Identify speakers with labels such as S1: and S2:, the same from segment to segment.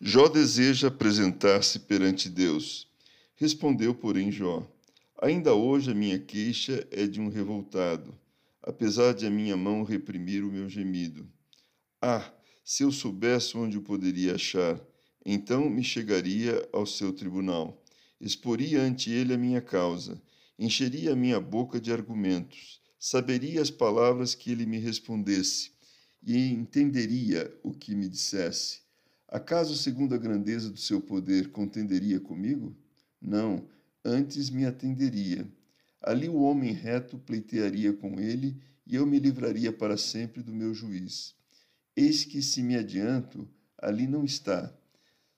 S1: Jó deseja apresentar-se perante Deus. Respondeu, porém, Jó: Ainda hoje a minha queixa é de um revoltado, apesar de a minha mão reprimir o meu gemido. Ah, se eu soubesse onde o poderia achar, então me chegaria ao seu tribunal, exporia ante ele a minha causa, encheria a minha boca de argumentos, saberia as palavras que ele me respondesse e entenderia o que me dissesse. Acaso, segundo a grandeza do seu poder, contenderia comigo? Não, antes me atenderia. Ali o homem reto pleitearia com ele, e eu me livraria para sempre do meu juiz. Eis que, se me adianto, ali não está.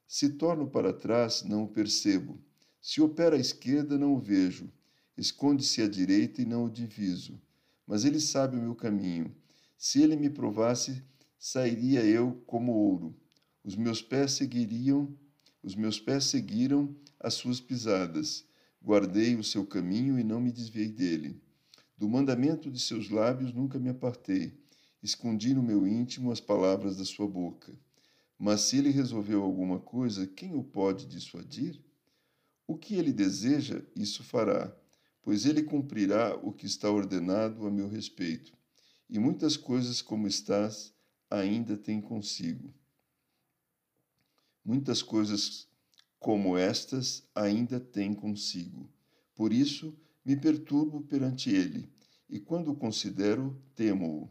S1: Se torno para trás, não o percebo. Se opera à esquerda, não o vejo. Esconde-se à direita e não o diviso. Mas ele sabe o meu caminho. Se ele me provasse, sairia eu como ouro. Os meus pés seguiriam, os meus pés seguiram as suas pisadas. Guardei o seu caminho e não me desviei dele. Do mandamento de seus lábios nunca me apartei. Escondi no meu íntimo as palavras da sua boca. Mas se ele resolveu alguma coisa, quem o pode dissuadir? O que ele deseja, isso fará, pois ele cumprirá o que está ordenado a meu respeito. E muitas coisas como estás ainda tem consigo. Muitas coisas como estas ainda tem consigo. Por isso me perturbo perante ele, e quando o considero, temo-o.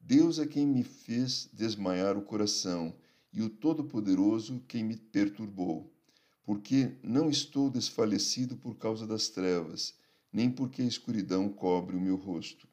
S1: Deus é quem me fez desmaiar o coração, e o Todo-Poderoso quem me perturbou. Porque não estou desfalecido por causa das trevas, nem porque a escuridão cobre o meu rosto.